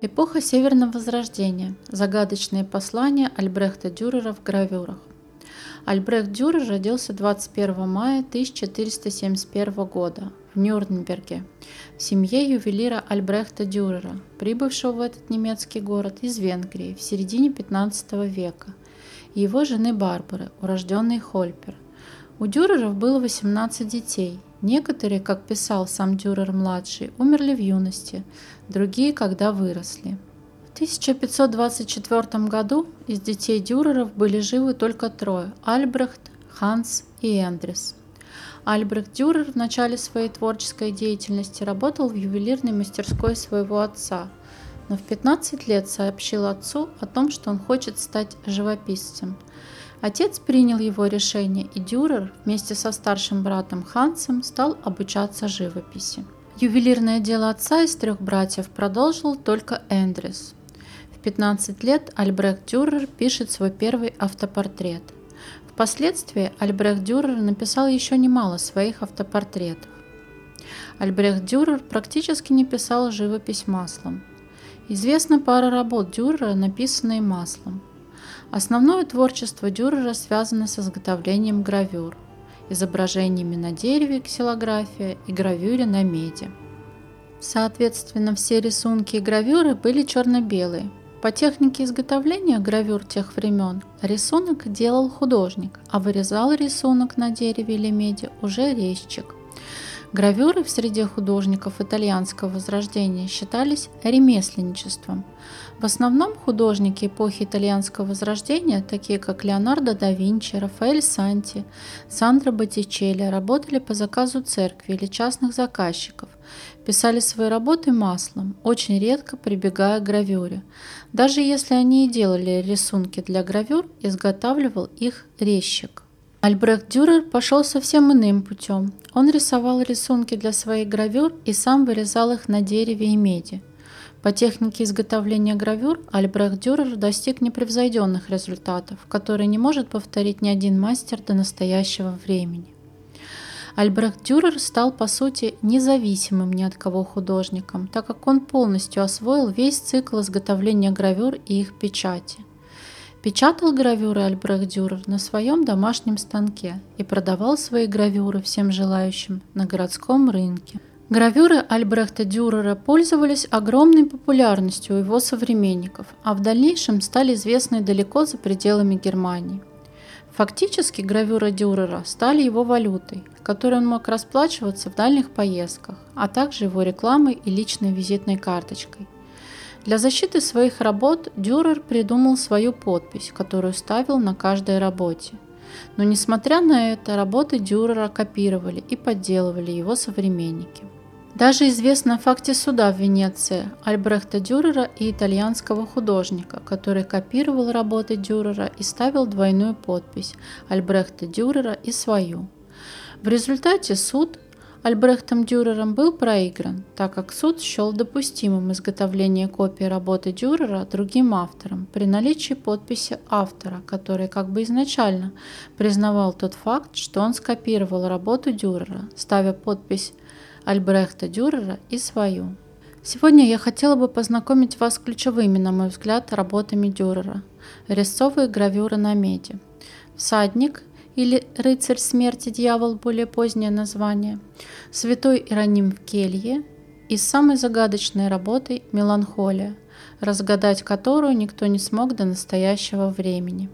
Эпоха Северного Возрождения. Загадочные послания Альбрехта Дюрера в гравюрах. Альбрехт Дюрер родился 21 мая 1471 года в Нюрнберге в семье ювелира Альбрехта Дюрера, прибывшего в этот немецкий город из Венгрии в середине 15 века, и его жены Барбары, урожденной Хольпер. У Дюреров было 18 детей, Некоторые, как писал сам Дюрер-младший, умерли в юности, другие, когда выросли. В 1524 году из детей Дюреров были живы только трое – Альбрехт, Ханс и Эндрис. Альбрехт Дюрер в начале своей творческой деятельности работал в ювелирной мастерской своего отца, но в 15 лет сообщил отцу о том, что он хочет стать живописцем – Отец принял его решение, и Дюрер вместе со старшим братом Хансом стал обучаться живописи. Ювелирное дело отца из трех братьев продолжил только Эндрис. В 15 лет Альбрехт Дюрер пишет свой первый автопортрет. Впоследствии Альбрехт Дюрер написал еще немало своих автопортретов. Альбрехт Дюрер практически не писал живопись маслом. Известна пара работ Дюрера, написанные маслом. Основное творчество Дюрера связано с изготовлением гравюр, изображениями на дереве, ксилография и гравюре на меди. Соответственно, все рисунки и гравюры были черно-белые. По технике изготовления гравюр тех времен рисунок делал художник, а вырезал рисунок на дереве или меди уже резчик. Гравюры в среде художников итальянского возрождения считались ремесленничеством. В основном художники эпохи итальянского возрождения, такие как Леонардо да Винчи, Рафаэль Санти, Сандро Боттичелли, работали по заказу церкви или частных заказчиков, писали свои работы маслом, очень редко прибегая к гравюре. Даже если они и делали рисунки для гравюр, изготавливал их резчик. Альбрехт Дюрер пошел совсем иным путем. Он рисовал рисунки для своих гравюр и сам вырезал их на дереве и меди. По технике изготовления гравюр Альбрехт Дюрер достиг непревзойденных результатов, которые не может повторить ни один мастер до настоящего времени. Альбрехт Дюрер стал по сути независимым ни от кого художником, так как он полностью освоил весь цикл изготовления гравюр и их печати. Печатал гравюры Альбрехт Дюрер на своем домашнем станке и продавал свои гравюры всем желающим на городском рынке. Гравюры Альбрехта Дюрера пользовались огромной популярностью у его современников, а в дальнейшем стали известны далеко за пределами Германии. Фактически гравюры Дюрера стали его валютой, которой он мог расплачиваться в дальних поездках, а также его рекламой и личной визитной карточкой – для защиты своих работ Дюрер придумал свою подпись, которую ставил на каждой работе. Но несмотря на это, работы Дюрера копировали и подделывали его современники. Даже известно о факте суда в Венеции Альбрехта Дюрера и итальянского художника, который копировал работы Дюрера и ставил двойную подпись Альбрехта Дюрера и свою. В результате суд Альбрехтом Дюрером был проигран, так как суд счел допустимым изготовление копии работы Дюрера другим автором при наличии подписи автора, который как бы изначально признавал тот факт, что он скопировал работу Дюрера, ставя подпись Альбрехта Дюрера и свою. Сегодня я хотела бы познакомить вас с ключевыми, на мой взгляд, работами Дюрера. Резцовые гравюры на меди. Всадник или «Рыцарь смерти, дьявол» более позднее название, святой Ироним в келье и самой загадочной работой «Меланхолия», разгадать которую никто не смог до настоящего времени.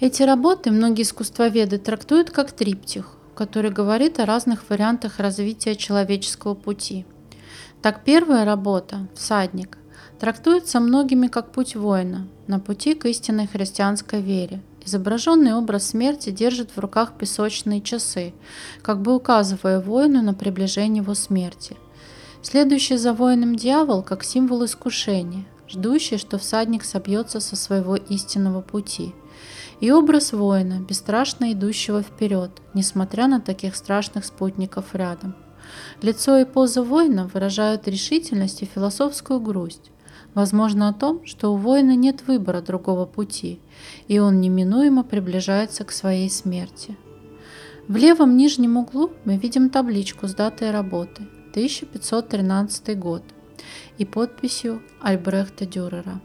Эти работы многие искусствоведы трактуют как триптих, который говорит о разных вариантах развития человеческого пути. Так первая работа «Всадник» трактуется многими как путь воина на пути к истинной христианской вере – Изображенный образ смерти держит в руках песочные часы, как бы указывая воину на приближение его смерти. Следующий за воином дьявол как символ искушения, ждущий, что всадник собьется со своего истинного пути. И образ воина, бесстрашно идущего вперед, несмотря на таких страшных спутников рядом. Лицо и поза воина выражают решительность и философскую грусть. Возможно о том, что у воина нет выбора другого пути, и он неминуемо приближается к своей смерти. В левом нижнем углу мы видим табличку с датой работы 1513 год и подписью Альбрехта Дюрера.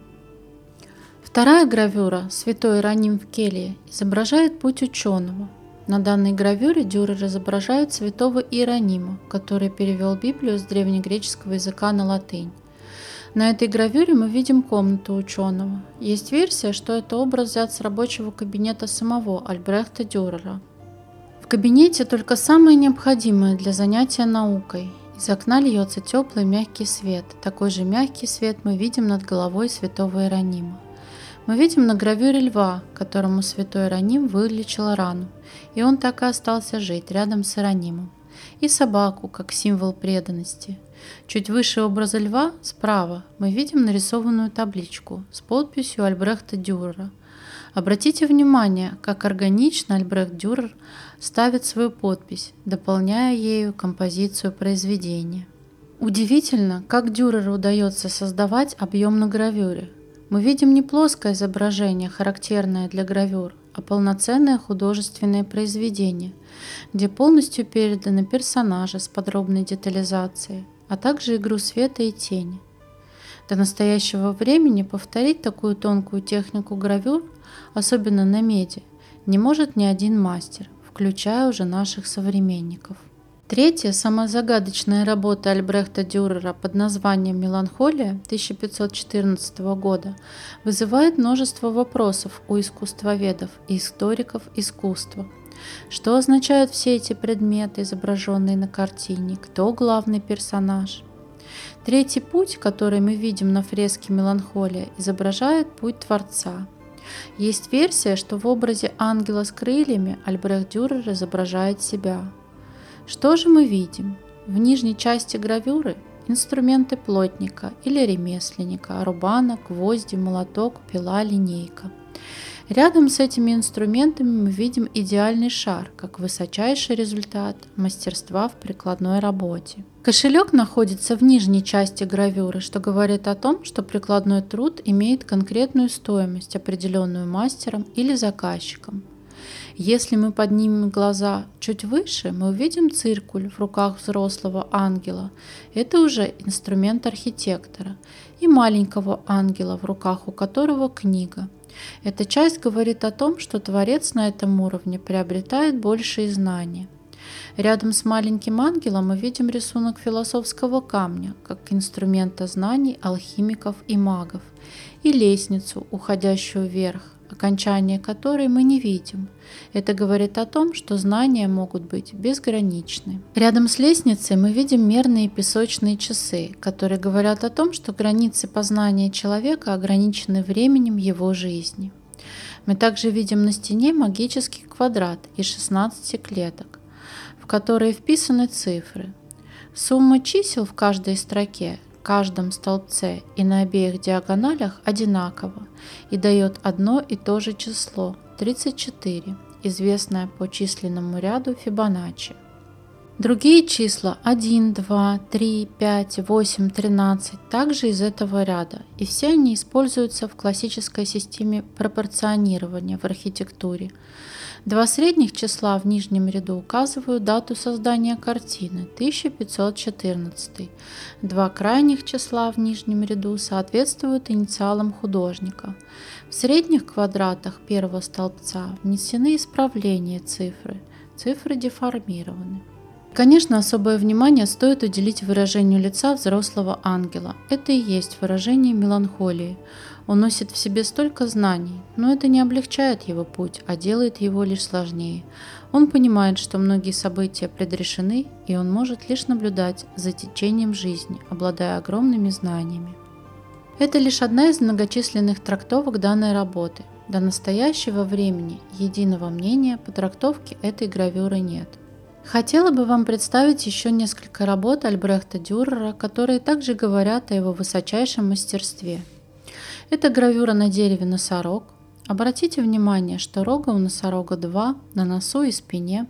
Вторая гравюра «Святой Раним в келье» изображает путь ученого. На данной гравюре Дюрер изображает святого Иеронима, который перевел Библию с древнегреческого языка на латынь. На этой гравюре мы видим комнату ученого. Есть версия, что это образ взят с рабочего кабинета самого Альбрехта Дюрера. В кабинете только самое необходимое для занятия наукой. Из окна льется теплый мягкий свет. Такой же мягкий свет мы видим над головой святого Иеронима. Мы видим на гравюре льва, которому святой Иероним вылечил рану, и он так и остался жить рядом с Иеронимом. И собаку, как символ преданности – Чуть выше образа льва, справа, мы видим нарисованную табличку с подписью Альбрехта Дюрера. Обратите внимание, как органично Альбрехт Дюрер ставит свою подпись, дополняя ею композицию произведения. Удивительно, как Дюреру удается создавать объем на гравюре. Мы видим не плоское изображение, характерное для гравюр, а полноценное художественное произведение, где полностью переданы персонажи с подробной детализацией, а также игру света и тени. До настоящего времени повторить такую тонкую технику гравюр, особенно на меди, не может ни один мастер, включая уже наших современников. Третья, самая загадочная работа Альбрехта Дюрера под названием «Меланхолия» 1514 года вызывает множество вопросов у искусствоведов и историков искусства – что означают все эти предметы, изображенные на картине? Кто главный персонаж? Третий путь, который мы видим на фреске «Меланхолия», изображает путь Творца. Есть версия, что в образе ангела с крыльями Альбрехт Дюрер изображает себя. Что же мы видим? В нижней части гравюры инструменты плотника или ремесленника, рубана, гвозди, молоток, пила, линейка – Рядом с этими инструментами мы видим идеальный шар, как высочайший результат мастерства в прикладной работе. Кошелек находится в нижней части гравюры, что говорит о том, что прикладной труд имеет конкретную стоимость, определенную мастером или заказчиком. Если мы поднимем глаза чуть выше, мы увидим циркуль в руках взрослого ангела. Это уже инструмент архитектора. И маленького ангела, в руках у которого книга. Эта часть говорит о том, что Творец на этом уровне приобретает большие знания. Рядом с маленьким ангелом мы видим рисунок философского камня, как инструмента знаний алхимиков и магов, и лестницу, уходящую вверх, окончание которой мы не видим. Это говорит о том, что знания могут быть безграничны. Рядом с лестницей мы видим мерные песочные часы, которые говорят о том, что границы познания человека ограничены временем его жизни. Мы также видим на стене магический квадрат из 16 клеток, в которые вписаны цифры. Сумма чисел в каждой строке каждом столбце и на обеих диагоналях одинаково и дает одно и то же число 34, известное по численному ряду Фибоначчи. Другие числа 1, 2, 3, 5, 8, 13 также из этого ряда, и все они используются в классической системе пропорционирования в архитектуре. Два средних числа в нижнем ряду указывают дату создания картины 1514. Два крайних числа в нижнем ряду соответствуют инициалам художника. В средних квадратах первого столбца внесены исправления цифры. Цифры деформированы. Конечно, особое внимание стоит уделить выражению лица взрослого ангела. Это и есть выражение меланхолии. Он носит в себе столько знаний, но это не облегчает его путь, а делает его лишь сложнее. Он понимает, что многие события предрешены, и он может лишь наблюдать за течением жизни, обладая огромными знаниями. Это лишь одна из многочисленных трактовок данной работы. До настоящего времени единого мнения по трактовке этой гравюры нет – Хотела бы вам представить еще несколько работ Альбрехта Дюрера, которые также говорят о его высочайшем мастерстве. Это гравюра на дереве носорог. Обратите внимание, что рога у носорога два на носу и спине.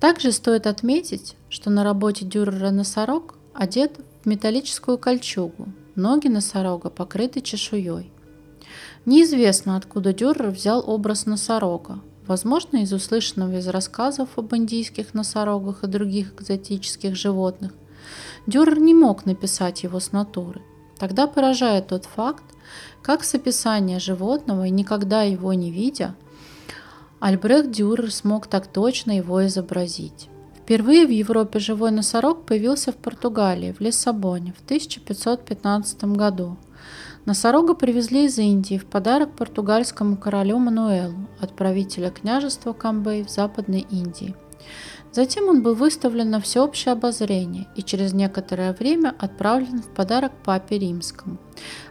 Также стоит отметить, что на работе Дюрера носорог одет в металлическую кольчугу, ноги носорога покрыты чешуей. Неизвестно, откуда Дюрер взял образ носорога, Возможно, из услышанного из рассказов об индийских носорогах и других экзотических животных. Дюрер не мог написать его с натуры. Тогда поражает тот факт, как с описания животного и никогда его не видя, Альбрехт Дюрер смог так точно его изобразить. Впервые в Европе живой носорог появился в Португалии, в Лиссабоне, в 1515 году. Носорога привезли из Индии в подарок португальскому королю Мануэлу, отправителя княжества Камбей в Западной Индии. Затем он был выставлен на всеобщее обозрение и через некоторое время отправлен в подарок папе римскому.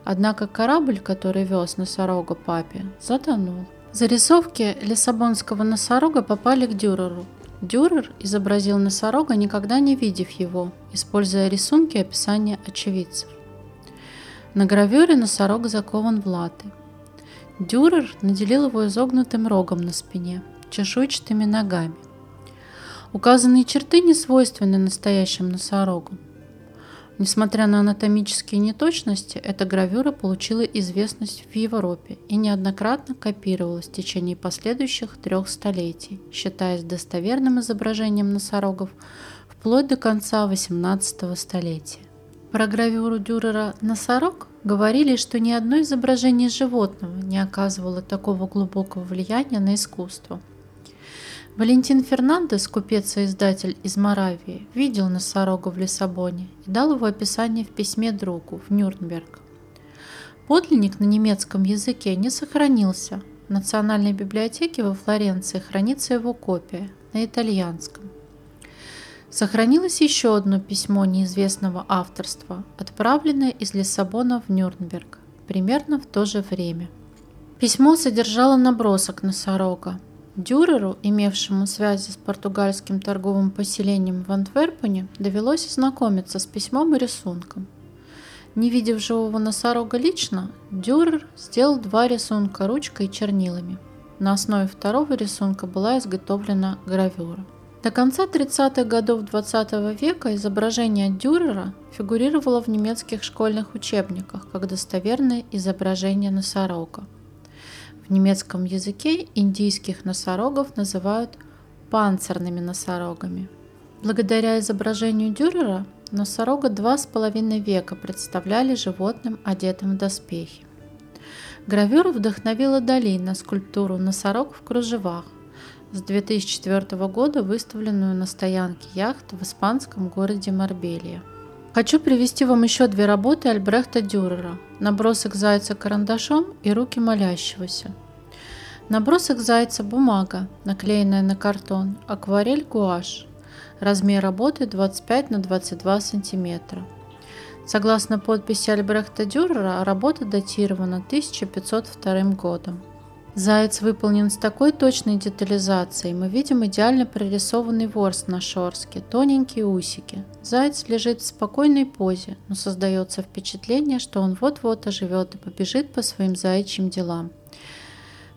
Однако корабль, который вез носорога папе, затонул. Зарисовки лиссабонского носорога попали к Дюреру, Дюрер изобразил носорога, никогда не видев его, используя рисунки и описания очевидцев. На гравюре носорог закован в латы. Дюрер наделил его изогнутым рогом на спине, чешуйчатыми ногами. Указанные черты не свойственны настоящим носорогам. Несмотря на анатомические неточности, эта гравюра получила известность в Европе и неоднократно копировалась в течение последующих трех столетий, считаясь достоверным изображением носорогов вплоть до конца XVIII столетия. Про гравюру Дюрера «Носорог» говорили, что ни одно изображение животного не оказывало такого глубокого влияния на искусство – Валентин Фернандес, купец и издатель из Моравии, видел носорога в Лиссабоне и дал его описание в письме другу в Нюрнберг. Подлинник на немецком языке не сохранился. В Национальной библиотеке во Флоренции хранится его копия на итальянском. Сохранилось еще одно письмо неизвестного авторства, отправленное из Лиссабона в Нюрнберг, примерно в то же время. Письмо содержало набросок носорога, Дюреру, имевшему связи с португальским торговым поселением в Антверпене, довелось ознакомиться с письмом и рисунком. Не видев живого носорога лично, Дюрер сделал два рисунка ручкой и чернилами. На основе второго рисунка была изготовлена гравюра. До конца 30-х годов XX -го века изображение Дюрера фигурировало в немецких школьных учебниках как достоверное изображение носорога. В немецком языке индийских носорогов называют панцирными носорогами. Благодаря изображению Дюрера носорога два с половиной века представляли животным, одетым в доспехи. Гравюра вдохновила Дали на скульптуру «Носорог в кружевах», с 2004 года выставленную на стоянке яхт в испанском городе Марбелья. Хочу привести вам еще две работы Альбрехта Дюрера «Набросок зайца карандашом» и «Руки молящегося». Набросок зайца – бумага, наклеенная на картон, акварель – гуашь. Размер работы 25 на 22 сантиметра. Согласно подписи Альбрехта Дюрера, работа датирована 1502 годом. Заяц выполнен с такой точной детализацией. Мы видим идеально прорисованный ворс на шорске, тоненькие усики. Заяц лежит в спокойной позе, но создается впечатление, что он вот-вот оживет и побежит по своим заячьим делам.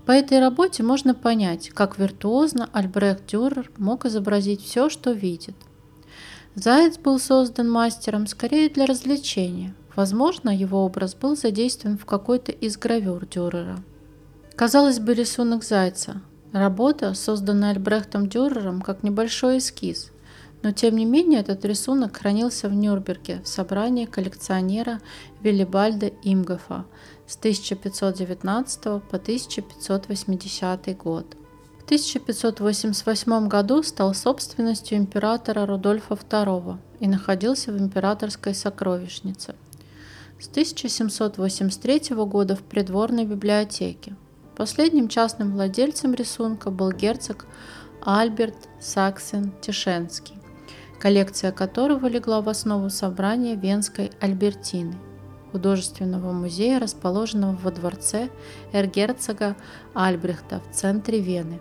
По этой работе можно понять, как виртуозно Альбрехт Дюрер мог изобразить все, что видит. Заяц был создан мастером скорее для развлечения. Возможно, его образ был задействован в какой-то из гравюр Дюрера. Казалось бы, рисунок зайца. Работа, созданная Альбрехтом Дюрером как небольшой эскиз, но тем не менее этот рисунок хранился в Нюрнберге в собрании коллекционера Виллибальда Имгофа с 1519 по 1580 год. В 1588 году стал собственностью императора Рудольфа II и находился в императорской сокровищнице. С 1783 года в придворной библиотеке. Последним частным владельцем рисунка был герцог Альберт Саксен-Тишенский, коллекция которого легла в основу собрания Венской Альбертины, художественного музея, расположенного во дворце эргерцога Альбрехта в центре Вены.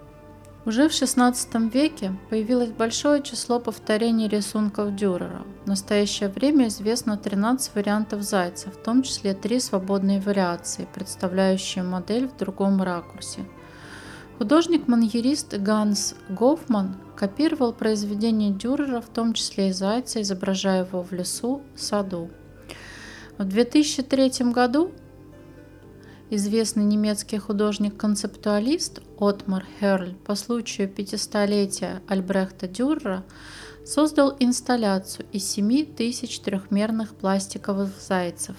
Уже в XVI веке появилось большое число повторений рисунков Дюрера. В настоящее время известно 13 вариантов зайца, в том числе три свободные вариации, представляющие модель в другом ракурсе. Художник-маньерист Ганс Гофман копировал произведения Дюрера, в том числе и зайца, изображая его в лесу, саду. В 2003 году Известный немецкий художник-концептуалист Отмар Херль по случаю 500-летия Альбрехта Дюрера создал инсталляцию из 7 тысяч трехмерных пластиковых зайцев.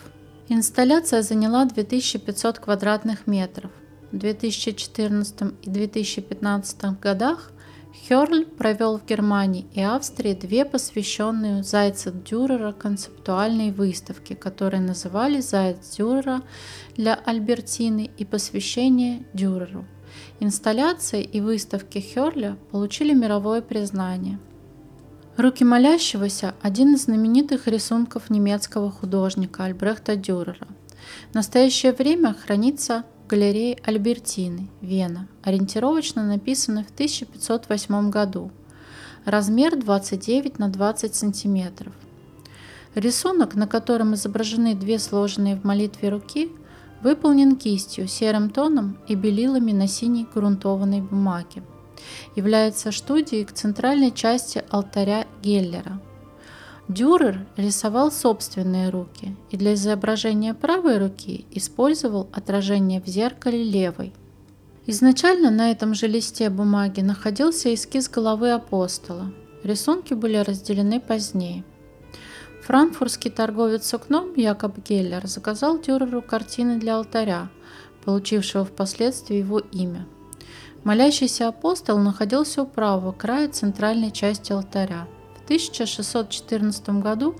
Инсталляция заняла 2500 квадратных метров. В 2014 и 2015 годах Хёрль провел в Германии и Австрии две посвященные Зайца Дюрера концептуальные выставки, которые назывались «Заяц Дюрера» для Альбертины и «Посвящение Дюреру». Инсталляции и выставки Хёрля получили мировое признание. «Руки молящегося» – один из знаменитых рисунков немецкого художника Альбрехта Дюрера. В настоящее время хранится галереи Альбертины, Вена, ориентировочно написаны в 1508 году. Размер 29 на 20 сантиметров. Рисунок, на котором изображены две сложенные в молитве руки, выполнен кистью, серым тоном и белилами на синей грунтованной бумаге. Является студией к центральной части алтаря Геллера – Дюрер рисовал собственные руки и для изображения правой руки использовал отражение в зеркале левой. Изначально на этом же листе бумаги находился эскиз головы апостола. Рисунки были разделены позднее. Франкфуртский торговец сукном Якоб Геллер заказал Дюреру картины для алтаря, получившего впоследствии его имя. Молящийся апостол находился у правого края центральной части алтаря – 1614 году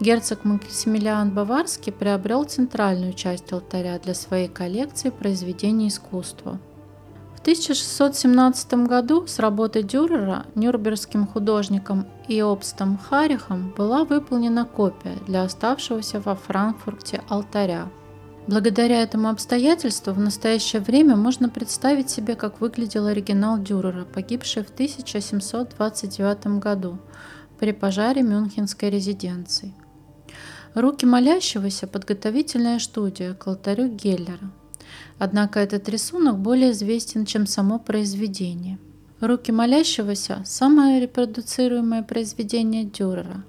герцог Максимилиан Баварский приобрел центральную часть алтаря для своей коллекции произведений искусства. В 1617 году с работы Дюрера нюрнбергским художником Иобстом Харихом была выполнена копия для оставшегося во Франкфурте алтаря. Благодаря этому обстоятельству в настоящее время можно представить себе, как выглядел оригинал Дюрера, погибший в 1729 году при пожаре Мюнхенской резиденции. Руки молящегося – подготовительная студия к алтарю Геллера. Однако этот рисунок более известен, чем само произведение. Руки молящегося – самое репродуцируемое произведение Дюрера.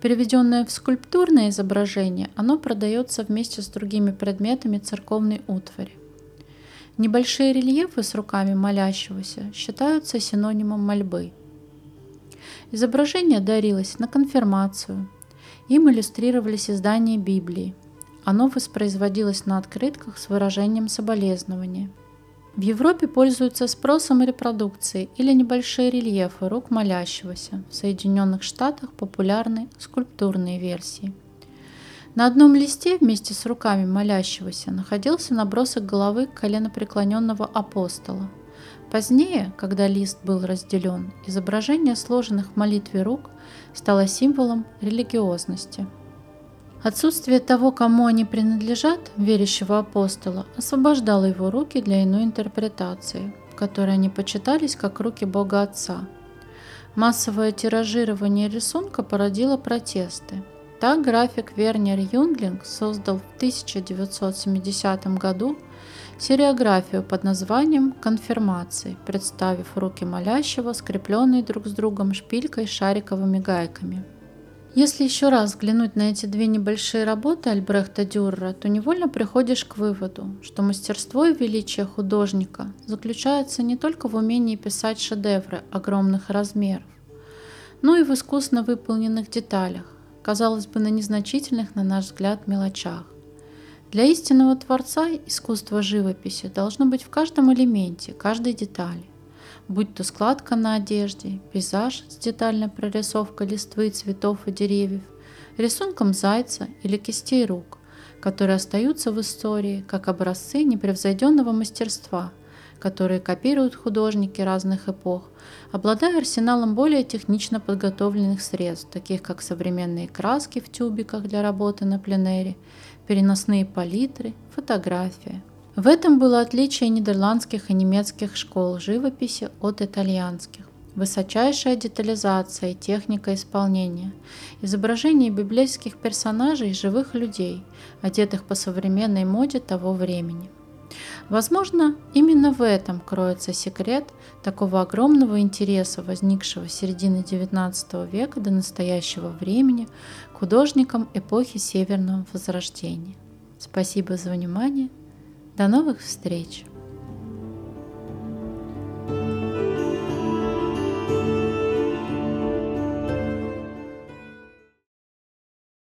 Переведенное в скульптурное изображение, оно продается вместе с другими предметами церковной утвари. Небольшие рельефы с руками молящегося считаются синонимом мольбы – Изображение дарилось на конфирмацию. Им иллюстрировались издания Библии. Оно воспроизводилось на открытках с выражением соболезнования. В Европе пользуются спросом репродукции или небольшие рельефы рук молящегося. В Соединенных Штатах популярны скульптурные версии. На одном листе вместе с руками молящегося находился набросок головы коленопреклоненного апостола – Позднее, когда лист был разделен, изображение сложенных в молитве рук стало символом религиозности. Отсутствие того, кому они принадлежат, верящего апостола, освобождало его руки для иной интерпретации, в которой они почитались как руки Бога Отца. Массовое тиражирование рисунка породило протесты. Так график Вернер Юнглинг создал в 1970 году сериографию под названием «Конфирмации», представив руки молящего, скрепленные друг с другом шпилькой шариковыми гайками. Если еще раз взглянуть на эти две небольшие работы Альбрехта Дюрера, то невольно приходишь к выводу, что мастерство и величие художника заключается не только в умении писать шедевры огромных размеров, но и в искусно выполненных деталях, казалось бы, на незначительных, на наш взгляд, мелочах. Для истинного Творца искусство живописи должно быть в каждом элементе, каждой детали. Будь то складка на одежде, пейзаж с детальной прорисовкой листвы, цветов и деревьев, рисунком зайца или кистей рук, которые остаются в истории как образцы непревзойденного мастерства, которые копируют художники разных эпох, обладая арсеналом более технично подготовленных средств, таких как современные краски в тюбиках для работы на пленэре переносные палитры, фотография. В этом было отличие нидерландских и немецких школ живописи от итальянских. Высочайшая детализация и техника исполнения. Изображение библейских персонажей и живых людей, одетых по современной моде того времени. Возможно, именно в этом кроется секрет такого огромного интереса, возникшего с середины XIX века до настоящего времени художникам эпохи Северного Возрождения. Спасибо за внимание. До новых встреч!